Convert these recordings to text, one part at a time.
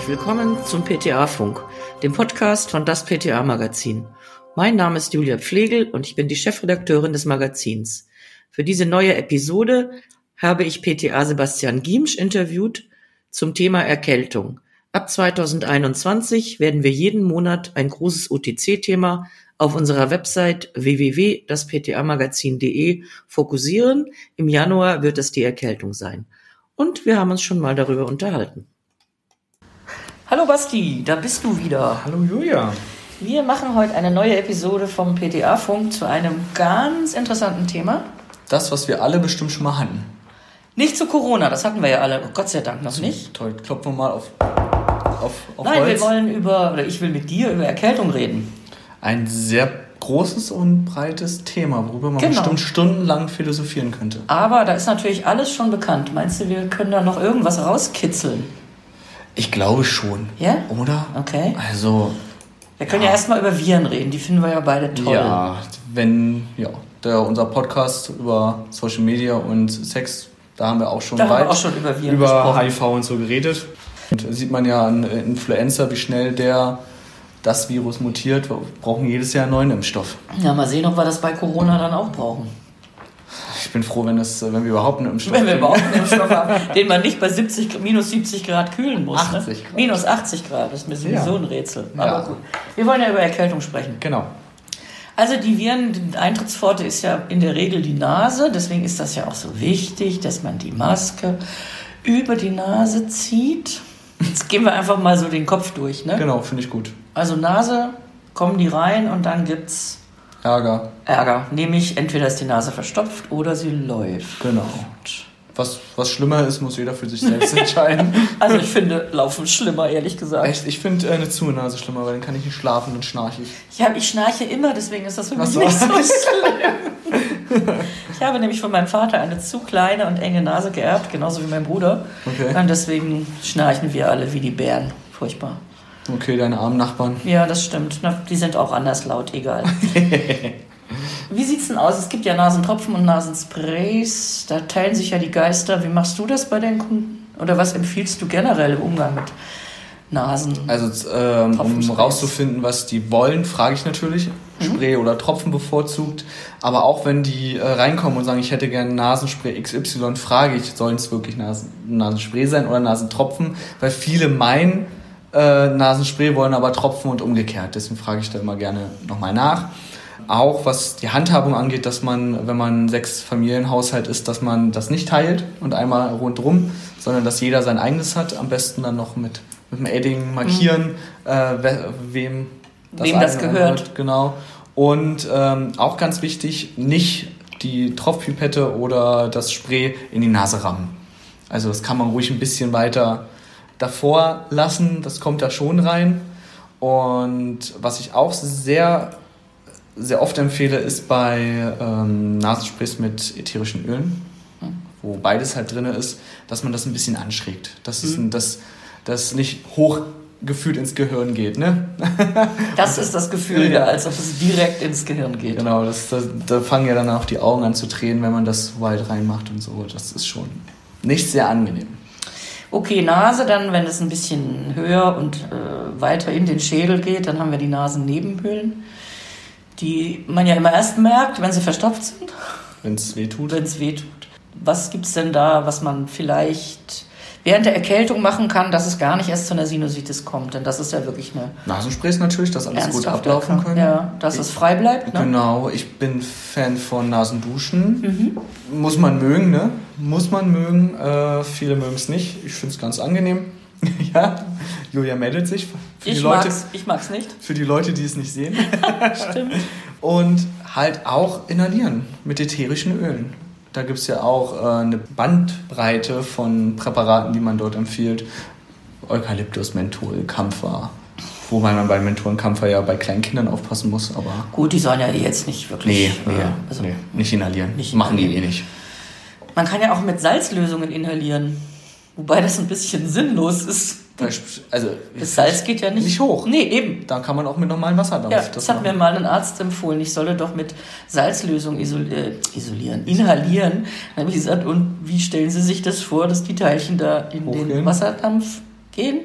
herzlich willkommen zum PTA-Funk, dem Podcast von das PTA-Magazin. Mein Name ist Julia Pflegel und ich bin die Chefredakteurin des Magazins. Für diese neue Episode habe ich PTA Sebastian Giemsch interviewt zum Thema Erkältung. Ab 2021 werden wir jeden Monat ein großes OTC-Thema auf unserer Website www.dasptamagazin.de fokussieren. Im Januar wird es die Erkältung sein. Und wir haben uns schon mal darüber unterhalten. Hallo Basti, da bist du wieder. Hallo Julia. Wir machen heute eine neue Episode vom PTA-Funk zu einem ganz interessanten Thema. Das, was wir alle bestimmt schon mal hatten. Nicht zu Corona, das hatten wir ja alle, Gott sei Dank noch nicht. Toll, klopfen wir mal auf, auf, auf Nein, Holz. wir wollen über, oder ich will mit dir über Erkältung reden. Ein sehr großes und breites Thema, worüber man Genau. bestimmt stundenlang philosophieren könnte. Aber da ist natürlich alles schon bekannt. Meinst du, wir können da noch irgendwas rauskitzeln? Ich glaube schon. Ja? Oder? Okay. Also, Wir können ja, erstmal über Viren reden, die finden wir ja beide toll. ja, wenn, ja, der, unser Podcast über Social Media und Sex, da haben wir auch schon Da haben wir weit auch schon über Viren über gesprochen. HIV und so geredet. Und da sieht man ja an Influenza, wie schnell der das Virus mutiert. Wir brauchen jedes Jahr einen neuen Impfstoff. Ja, mal sehen, ob wir das bei Corona dann auch brauchen. Ich bin froh, wenn, es, wenn wir überhaupt einen Impfstoff Wenn wir überhaupt einen Impfstoff haben, den man nicht bei 70, minus 70 Grad kühlen muss. 80 ne? Grad. Minus 80 Grad, das ist mir sowieso Ja. ein Rätsel. Ja. Aber gut. Wir wollen ja über Erkältung sprechen. Genau. Also die Viren, die Eintrittspforte ist ja in der Regel die Nase, deswegen ist das ja auch so wichtig, dass man die Maske über die Nase zieht. Jetzt gehen wir einfach mal so den Kopf durch. Ne? Genau, finde ich gut. Also Nase, kommen die rein und dann gibt's Ärger, Ärger. Nämlich entweder ist die Nase verstopft oder sie läuft. genau. Was, was schlimmer ist, muss jeder für sich selbst entscheiden. Also ich finde Laufen schlimmer, ehrlich gesagt. Echt, ich finde äh, eine Zunase schlimmer, weil dann kann ich nicht schlafen, dann schnarche ich. Ja, ich schnarche immer, deswegen ist das für mich Was nicht so schlimm. Ich habe nämlich von meinem Vater eine zu kleine und enge Nase geerbt, genauso wie mein Bruder. Okay. Und deswegen schnarchen wir alle wie die Bären. Furchtbar. Okay, deine armen Nachbarn. Ja, das stimmt. Die sind auch anders laut, egal. Wie sieht's denn aus? Es gibt ja Nasentropfen und Nasensprays. Da teilen sich ja die Geister. Wie machst du das bei deinen Kunden? Oder was empfiehlst du generell im Umgang mit Nasen? Also, ähm, um rauszufinden, was die wollen, frage ich natürlich. Spray oder Tropfen bevorzugt. Aber auch wenn die äh, reinkommen und sagen, ich hätte gerne Nasenspray XY, frage ich, sollen es wirklich Nasen, Nasenspray sein oder Nasentropfen? Weil viele meinen, äh, Nasenspray wollen aber Tropfen und umgekehrt. Deswegen frage ich da immer gerne nochmal nach. Auch was die Handhabung angeht, dass man, wenn man sechs Familienhaushalt ist, dass man das nicht teilt und einmal rundrum, sondern dass jeder sein eigenes hat. Am besten dann noch mit, mit dem Edding markieren, äh, we- wem Wem das gehört. gehört, Genau. Und ähm, auch ganz wichtig, nicht die Tropfpipette oder das Spray in die Nase rammen. Also das kann man ruhig ein bisschen weiter davor lassen, das kommt da schon rein. Und was ich auch sehr, sehr oft empfehle, ist bei ähm, Nasensprays mit ätherischen Ölen, wo beides halt drin ist, dass man das ein bisschen anschrägt. Dass es ein, dass das nicht hochgefühlt ins Gehirn geht. Ne? Das ist das Gefühl, Ja. als ob es direkt ins Gehirn geht. Genau, das, das, da fangen ja dann auch die Augen an zu tränen, wenn man das weit reinmacht und so. Das ist schon nicht sehr angenehm. Okay, Nase dann, wenn es ein bisschen höher und äh, weiter in den Schädel geht, dann haben wir die Nasennebenhöhlen, die man ja immer erst merkt, wenn sie verstopft sind, Wenn es weh tut. wenn es weh tut. Was gibt's denn da, was man vielleicht während der Erkältung machen kann, dass es gar nicht erst zu einer Sinusitis kommt? Denn das ist ja wirklich eine Nasensprays natürlich, dass alles gut ablaufen können. Ja, dass es frei bleibt. Ne? Genau, ich bin Fan von Nasenduschen. Mhm. Muss man mögen, ne? Muss man mögen. Äh, viele mögen es nicht. Ich finde es ganz angenehm. ja, Julia meldet sich. Für Ich die Leute, mag's, ich mag's nicht. für die Leute, die es nicht sehen. Stimmt. Und halt auch inhalieren mit ätherischen Ölen. Da gibt es ja auch äh, eine Bandbreite von Präparaten, die man dort empfiehlt. Eukalyptus, Menthol, Kampfer. Wobei man bei Menthol und Kampfer ja bei kleinen Kindern aufpassen muss, aber Gut, die sollen ja eh jetzt nicht wirklich. nee, äh, also, nee nicht inhalieren. nicht Machen die eh nicht. Man kann ja auch mit Salzlösungen inhalieren. Wobei das ein bisschen sinnlos ist. Also, Das Salz geht ja nicht, Nicht hoch. Nee, eben. da kann man auch mit normalem Wasserdampf Ja, das hat mir machen. mal ein Arzt empfohlen. Ich solle doch mit Salzlösung isol äh, isolieren, inhalieren. Dann habe ich gesagt, und wie stellen Sie sich das vor, dass die Teilchen da in den Hochgehen? Wasserdampf gehen?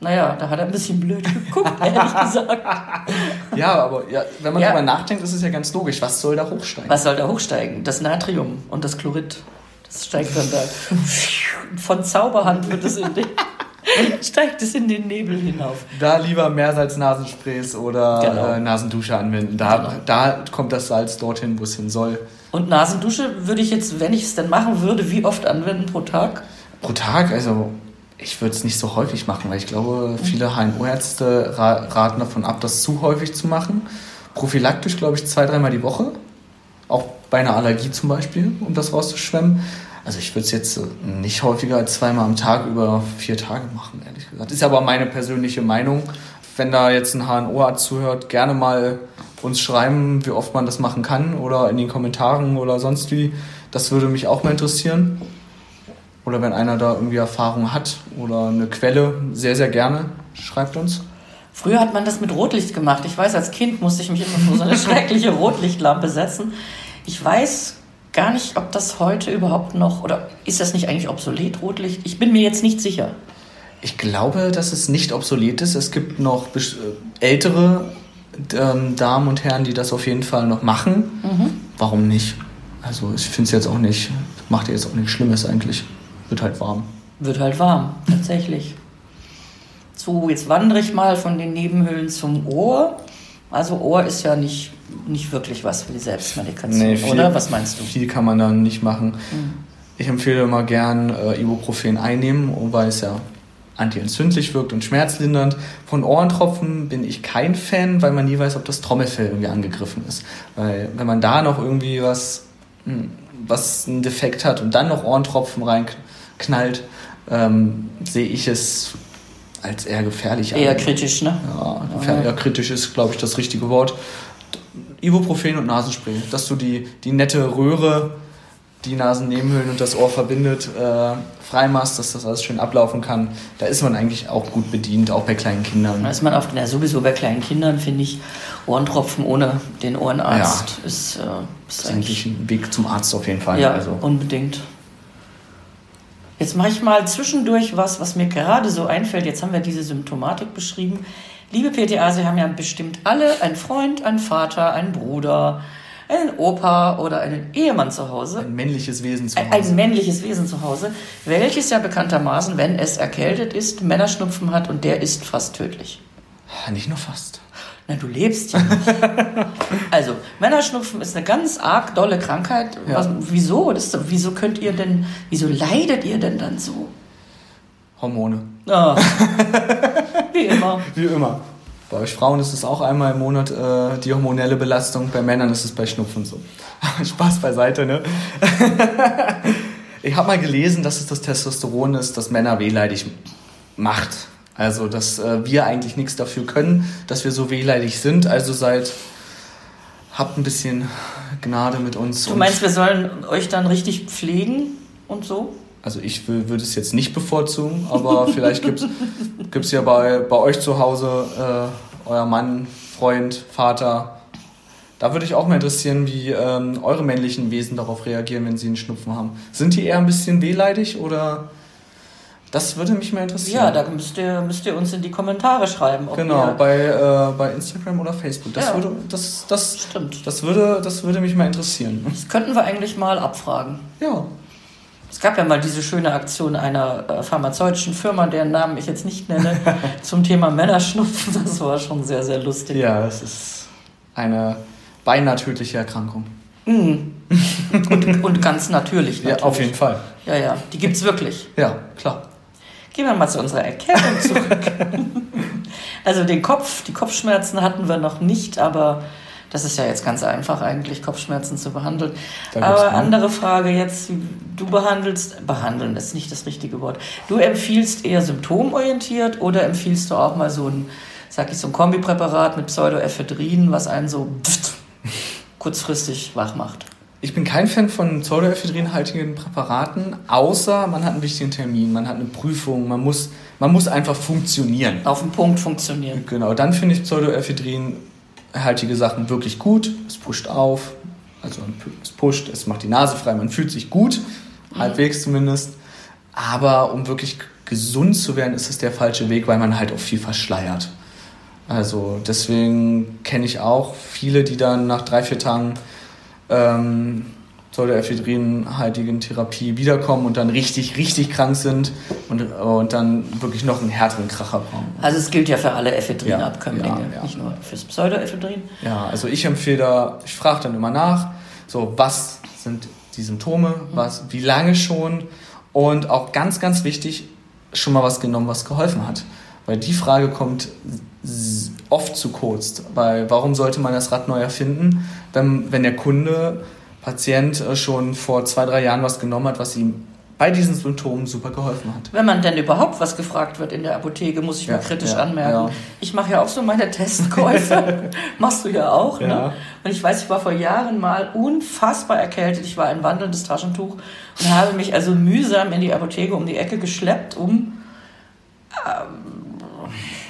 Naja, da hat er ein bisschen blöd geguckt, ehrlich gesagt. ja, aber ja, wenn man ja. darüber nachdenkt, ist es ja ganz logisch. Was soll da hochsteigen? Was soll da hochsteigen? Das Natrium und das Chlorid. Das steigt dann da. Von Zauberhand wird es in den, steigt es in den Nebel hinauf. Da lieber Meersalz-Nasensprays oder genau. äh, Nasendusche anwenden. Da, genau. da kommt das Salz dorthin, wo es hin soll. Und Nasendusche würde ich jetzt, wenn ich es denn machen würde, wie oft anwenden pro Tag? Pro Tag? Also ich würde es nicht so häufig machen, weil ich glaube, viele HNO-Ärzte raten davon ab, das zu häufig zu machen. Prophylaktisch, glaube ich, zwei, dreimal die Woche. Auch bei einer Allergie zum Beispiel, um das rauszuschwemmen. Also ich würde es jetzt nicht häufiger als zweimal am Tag über vier Tage machen, ehrlich gesagt. Ist aber meine persönliche Meinung. Wenn da jetzt ein HNO-Arzt zuhört, gerne mal uns schreiben, wie oft man das machen kann oder in den Kommentaren oder sonst wie. Das würde mich auch mal interessieren. Oder wenn einer da irgendwie Erfahrung hat oder eine Quelle, sehr, sehr gerne, schreibt uns. Früher hat man das mit Rotlicht gemacht. Ich weiß, als Kind musste ich mich immer vor so eine schreckliche Rotlichtlampe setzen. Ich weiß gar nicht, ob das heute überhaupt noch, oder ist das nicht eigentlich obsolet, Rotlicht? Ich bin mir jetzt nicht sicher. Ich glaube, dass es nicht obsolet ist. Es gibt noch äh, ältere ähm, Damen und Herren, die das auf jeden Fall noch machen. Mhm. Warum nicht? Also ich finde es jetzt auch nicht, macht jetzt auch nichts Schlimmes eigentlich. Wird halt warm. Wird halt warm, tatsächlich. So, jetzt wandere ich mal von den Nebenhöhlen zum Ohr. Also Ohr ist ja nicht, nicht wirklich was für die Selbstmedikation, nee, viel, oder? Was meinst du? Viel kann man dann nicht machen. Mhm. Ich empfehle immer gern äh, Ibuprofen einnehmen, weil es ja antientzündlich wirkt und schmerzlindernd. Von Ohrentropfen bin ich kein Fan, weil man nie weiß, ob das Trommelfell irgendwie angegriffen ist. Weil wenn man da noch irgendwie was, hm, was einen Defekt hat und dann noch Ohrentropfen rein knallt, ähm, sehe ich es als eher gefährlich Eher an. kritisch, ne? Ja, gefährlich, eher kritisch ist, glaube ich, das richtige Wort. Ibuprofen und Nasenspray, dass du die, die nette Röhre, die Nasennebenhöhlen und das Ohr verbindet, äh, freimachst, dass das alles schön ablaufen kann. Da ist man eigentlich auch gut bedient, auch bei kleinen Kindern. Da ist man auf, na, sowieso bei kleinen Kindern, finde ich, Ohrentropfen ohne den Ohrenarzt ja. ist, äh, ist, ist eigentlich ein Weg zum Arzt auf jeden Fall. Ja, also. unbedingt. Jetzt mache ich mal zwischendurch was, was mir gerade so einfällt. Jetzt haben wir diese Symptomatik beschrieben. Liebe PTA, Sie haben ja bestimmt alle einen Freund, einen Vater, einen Bruder, einen Opa oder einen Ehemann zu Hause. Ein männliches Wesen zu Hause. Ein, ein männliches Wesen zu Hause, welches ja bekanntermaßen, wenn es erkältet ist, Männerschnupfen hat und der ist fast tödlich. Nicht nur fast. Na, du lebst ja nicht. also, Männerschnupfen ist eine ganz arg dolle Krankheit. Ja. Was, wieso? Das, wieso könnt ihr denn, wieso leidet ihr denn dann so? Hormone. Ah. Wie immer. Wie immer. Bei euch Frauen ist es auch einmal im Monat äh, die hormonelle Belastung, bei Männern ist es bei Schnupfen so. Spaß beiseite, ne? ich habe mal gelesen, dass es das Testosteron ist, das Männer wehleidig macht. Also, dass äh, wir eigentlich nichts dafür können, dass wir so wehleidig sind. Also seid, habt ein bisschen Gnade mit uns. Du meinst, wir sollen euch dann richtig pflegen und so? Also ich würde es jetzt nicht bevorzugen, aber vielleicht gibt es ja bei, bei euch zu Hause äh, euer Mann, Freund, Vater. Da würde ich auch mal interessieren, wie ähm, eure männlichen Wesen darauf reagieren, wenn sie einen Schnupfen haben. Sind die eher ein bisschen wehleidig oder das würde mich mal interessieren. Ja, da müsst ihr, müsst ihr uns in die Kommentare schreiben. genau, bei, äh, bei Instagram oder Facebook. Das, ja, würde, das, das, stimmt. Das, würde, das würde mich mal interessieren. Das könnten wir eigentlich mal abfragen. Ja. Es gab ja mal diese schöne Aktion einer äh, pharmazeutischen Firma, deren Namen ich jetzt nicht nenne, zum Thema Männerschnupfen. Das war schon sehr, sehr lustig. Ja, es ist eine beinahe tödliche Erkrankung. Mhm. Und, und ganz natürlich, natürlich. Ja, auf jeden Fall. Ja, ja, die gibt es wirklich. Ja, klar. Gehen wir mal zu unserer Erklärung zurück. also den Kopf, die Kopfschmerzen hatten wir noch nicht, aber das ist ja jetzt ganz einfach eigentlich, Kopfschmerzen zu behandeln. Aber andere Frage jetzt, du behandelst, behandeln ist nicht das richtige Wort. Du empfiehlst eher symptomorientiert oder empfiehlst du auch mal so ein, sag ich, so ein Kombipräparat mit Pseudoephedrin, was einen so kurzfristig wach macht? Ich bin kein Fan von pseudoephedrinhaltigen Präparaten, außer man hat einen wichtigen Termin, man hat eine Prüfung, man muss, man muss einfach funktionieren. Auf den Punkt funktionieren. Genau, dann finde ich pseudoephedrinhaltige Sachen wirklich gut. Es pusht auf, also es pusht, es macht die Nase frei, man fühlt sich gut, mhm. halbwegs zumindest. Aber um wirklich gesund zu werden, ist es der falsche Weg, weil man halt auch viel verschleiert. Also deswegen kenne ich auch viele, die dann nach drei, vier Tagen ähm, pseudoephedrinhaltigen Therapie wiederkommen und dann richtig, richtig krank sind und, und dann wirklich noch einen härteren Kracher brauchen. Also es gilt ja für alle Ephedrinabkömmlinge, ja, ja, ja. nicht nur fürs Pseudoephedrin. Ja, also ich empfehle da, ich frage dann immer nach, so was sind die Symptome, was, wie lange schon und auch ganz, ganz wichtig, schon mal was genommen, was geholfen hat. Weil die Frage kommt oft zu kurz. Weil warum sollte man das Rad neu erfinden, wenn, wenn der Kunde Patient äh, schon vor zwei, drei Jahren was genommen hat, was ihm bei diesen Symptomen super geholfen hat. Wenn man denn überhaupt was gefragt wird in der Apotheke, muss ich ja, mal kritisch ja, anmerken. Ja. Ich mache ja auch so meine Testkäufe. Machst du ja auch. Ne? Und ich weiß, ich war vor Jahren mal unfassbar erkältet. Ich war ein wandelndes Taschentuch und habe mich also mühsam in die Apotheke um die Ecke geschleppt, um ähm,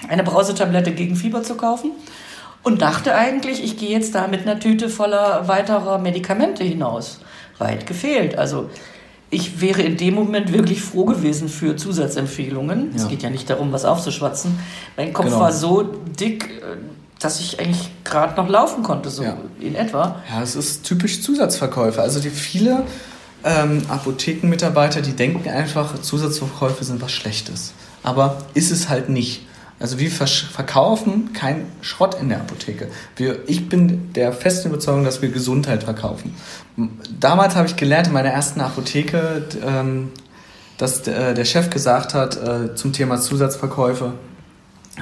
eine Brausetablette gegen Fieber zu kaufen und dachte eigentlich, ich gehe jetzt da mit einer Tüte voller weiterer Medikamente hinaus. Weit gefehlt. Also ich wäre in dem Moment wirklich froh gewesen für Zusatzempfehlungen. Ja. Es geht ja nicht darum, was aufzuschwatzen. Mein Kopf genau. war so dick, äh, dass ich eigentlich gerade noch laufen konnte, so ja. in etwa. Ja, es ist typisch Zusatzverkäufe. Also die viele ähm, Apothekenmitarbeiter, die denken einfach, Zusatzverkäufe sind was Schlechtes. Aber ist es halt nicht. Also wir verkaufen keinen Schrott in der Apotheke. Wir, ich bin der festen Überzeugung, dass wir Gesundheit verkaufen. Damals habe ich gelernt in meiner ersten Apotheke, ähm, dass der Chef gesagt hat äh, zum Thema Zusatzverkäufe,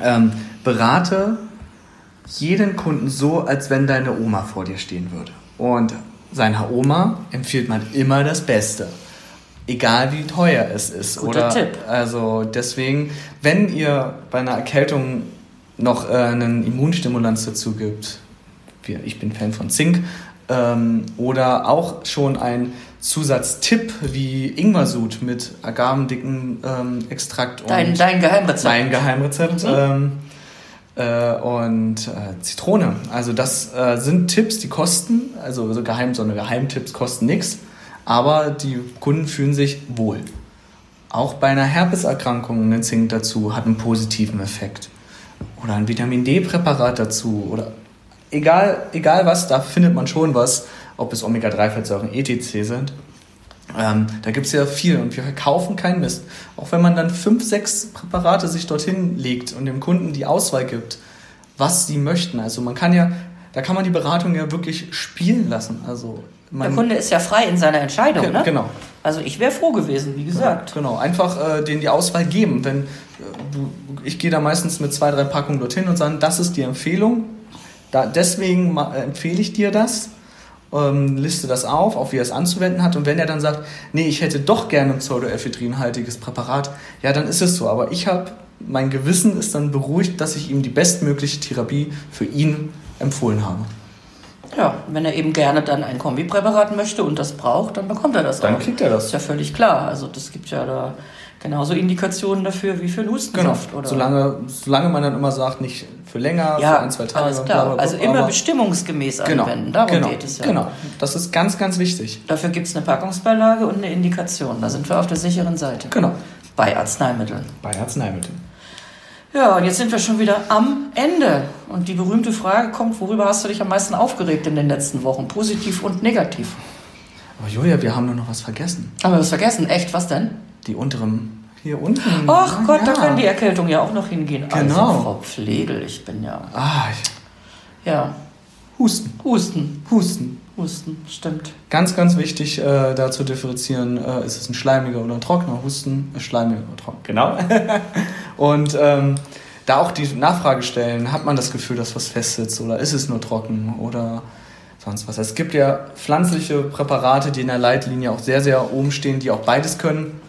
ähm, berate jeden Kunden so, als wenn deine Oma vor dir stehen würde. Und seiner Oma empfiehlt man immer das Beste egal wie teuer es ist. Guter oder, Tipp. Also deswegen, wenn ihr bei einer Erkältung noch äh, einen Immunstimulanz dazu gibt, ich bin Fan von Zink, ähm, oder auch schon ein Zusatztipp wie Ingwersud mit agavendicken ähm, Extrakt und dein, dein Geheimrezept. Dein Geheimrezept. Mhm. Ähm, äh, und äh, Zitrone. Also das äh, sind Tipps, die kosten, also so Geheim, so eine Geheimtipps kosten nichts aber die Kunden fühlen sich wohl. Auch bei einer Herpeserkrankung ein Zink dazu hat einen positiven Effekt. Oder ein Vitamin D-Präparat dazu. Oder egal, egal was, da findet man schon was, ob es Omega-3-Fettsäuren ETC sind. Ähm, da gibt es ja viel und wir verkaufen keinen Mist. Auch wenn man dann fünf, sechs Präparate sich dorthin legt und dem Kunden die Auswahl gibt, was sie möchten. Also man kann ja, da kann man die Beratung ja wirklich spielen lassen. Also der Kunde ist ja frei in seiner Entscheidung, ne? Genau. Also ich wäre froh gewesen, wie gesagt. Ja, genau, einfach äh, denen die Auswahl geben. Wenn äh, du, ich gehe da meistens mit zwei, drei Packungen dorthin und sage, das ist die Empfehlung. Da, deswegen äh, empfehle ich dir das. Ähm, liste das auf, auf wie er es anzuwenden hat. Und wenn er dann sagt, nee, ich hätte doch gerne ein pseudoephedrinhaltiges Präparat, ja, dann ist es so. Aber ich habe, mein Gewissen ist dann beruhigt, dass ich ihm die bestmögliche Therapie für ihn empfohlen habe. Ja, wenn er eben gerne dann ein Kombipräparat möchte und das braucht, dann bekommt er das dann auch. Dann kriegt er das. Ist ja völlig klar. Also das gibt ja da genauso Indikationen dafür wie für einen Hustensaft. Genau. Oder? Solange, solange man dann immer sagt, nicht für länger, ja, für ein, zwei Tage. Alles klar. Bla, bla, also immer bestimmungsgemäß genau, anwenden. Darum genau, geht es ja. Genau, das ist ganz, ganz wichtig. Dafür gibt es eine Packungsbeilage und eine Indikation. Da sind wir auf der sicheren Seite. Genau. Bei Arzneimitteln. Bei Arzneimitteln. Ja, und jetzt sind wir schon wieder am Ende. Und die berühmte Frage kommt, worüber hast du dich am meisten aufgeregt in den letzten Wochen? Positiv und negativ. Aber Julia, wir haben nur noch was vergessen. Haben wir was vergessen? Echt? Was denn? Die unteren. Hier unten. Ach Gott, ja. da kann die Erkältung ja auch noch hingehen. Also, genau. Also, Frau Pflegel, ich bin ja. Ah, ja. Husten. Husten. Husten. Husten, stimmt. Ganz, ganz wichtig, äh, da zu differenzieren, äh, ist es ein schleimiger oder ein trockener Husten, ist schleimiger oder trocken. Genau. und ähm, da auch die Nachfrage stellen, hat man das Gefühl, dass was festsitzt oder ist es nur trocken oder sonst was. Es gibt ja pflanzliche Präparate, die in der Leitlinie auch sehr, sehr oben stehen, die auch beides können.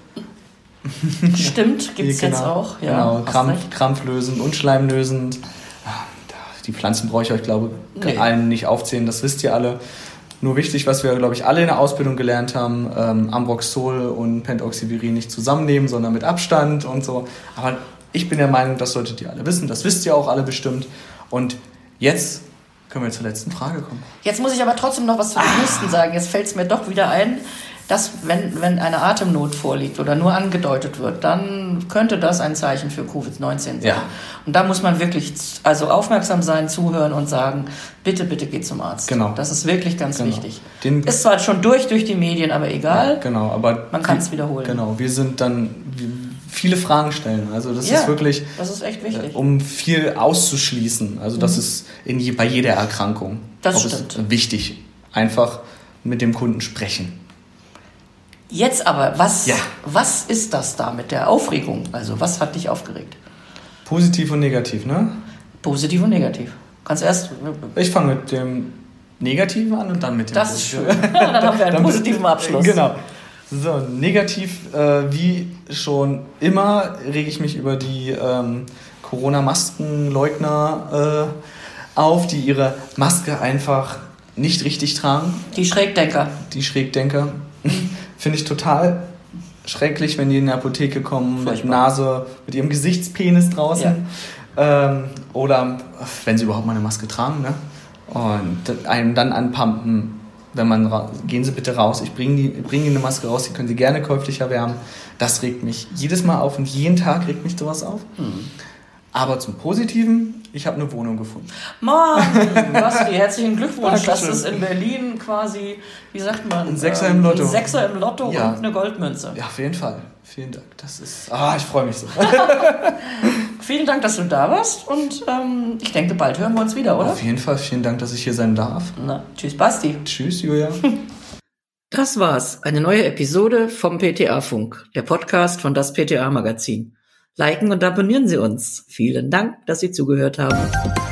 Stimmt, gibt es genau, jetzt auch. Ja, genau, Krampf, krampflösend und schleimlösend. Ah, die Pflanzen brauche ich euch, glaube ich, nee. allen nicht aufzählen, das wisst ihr alle. Nur wichtig, was wir, glaube ich, alle in der Ausbildung gelernt haben, ähm, Ambroxol und Pentoxyvirin nicht zusammennehmen, sondern mit Abstand und so. Aber ich bin der Meinung, das solltet ihr alle wissen. Das wisst ihr auch alle bestimmt. Und jetzt können wir zur letzten Frage kommen. Jetzt muss ich aber trotzdem noch was zu den ah. Husten sagen. Jetzt fällt es mir doch wieder ein. Dass wenn, wenn eine Atemnot vorliegt oder nur angedeutet wird, dann könnte das ein Zeichen für Covid-19 sein. Ja. Und da muss man wirklich also aufmerksam sein, zuhören und sagen, bitte, bitte geht zum Arzt. Genau. Das ist wirklich ganz Genau. wichtig. Den- ist zwar schon durch durch die Medien, aber egal. Genau, aber Man kann's wiederholen. Genau, wir sind dann viele Fragen stellen. Also das Ja, ist wirklich, Das ist echt wichtig. äh, um viel auszuschließen. Also das ist in je, bei jeder Erkrankung. Mhm. Das stimmt. Ist wichtig. Einfach mit dem Kunden sprechen. Jetzt aber, was, Ja. was ist das da mit der Aufregung? Also was hat dich aufgeregt? Positiv und negativ, ne? Positiv und negativ. Kannst erst. Ich fange mit dem Negativen an und dann mit dem Das ist schön. Positiven. Dann haben wir einen positiven Abschluss. Genau. So, negativ, äh, wie schon immer, rege ich mich über die ähm, Corona-Maskenleugner äh, auf, die ihre Maske einfach nicht richtig tragen. Die Schrägdenker. Die Schrägdenker. Finde ich total schrecklich, wenn die in die Apotheke kommen mit Furchtbar. Nase, mit ihrem Gesichtspenis draußen. Ähm, oder wenn sie überhaupt mal eine Maske tragen, ne? Und einem dann anpumpen, wenn man gehen Sie bitte raus, ich bringe bring Ihnen eine Maske raus, die können Sie gerne käuflich erwärmen. Das regt mich jedes Mal auf und jeden Tag regt mich sowas auf. Hm. Aber zum Positiven, ich habe eine Wohnung gefunden. Mann, Basti, herzlichen Glückwunsch. Das ist in Berlin quasi, wie sagt man? Ein Sechser ähm, im Lotto. Ein Sechser im Lotto Ja. und eine Goldmünze. Ja, auf jeden Fall. Vielen Dank. Das ist. Ah, ich freue mich so. Vielen Dank, dass du da warst und ähm, ich denke, bald hören wir uns wieder, oder? Auf jeden Fall vielen Dank, dass ich hier sein darf. Na, tschüss, Basti. Tschüss, Julia. Das war's. Eine neue Episode vom PTA-Funk, der Podcast von das PTA-Magazin. Liken und abonnieren Sie uns. Vielen Dank, dass Sie zugehört haben.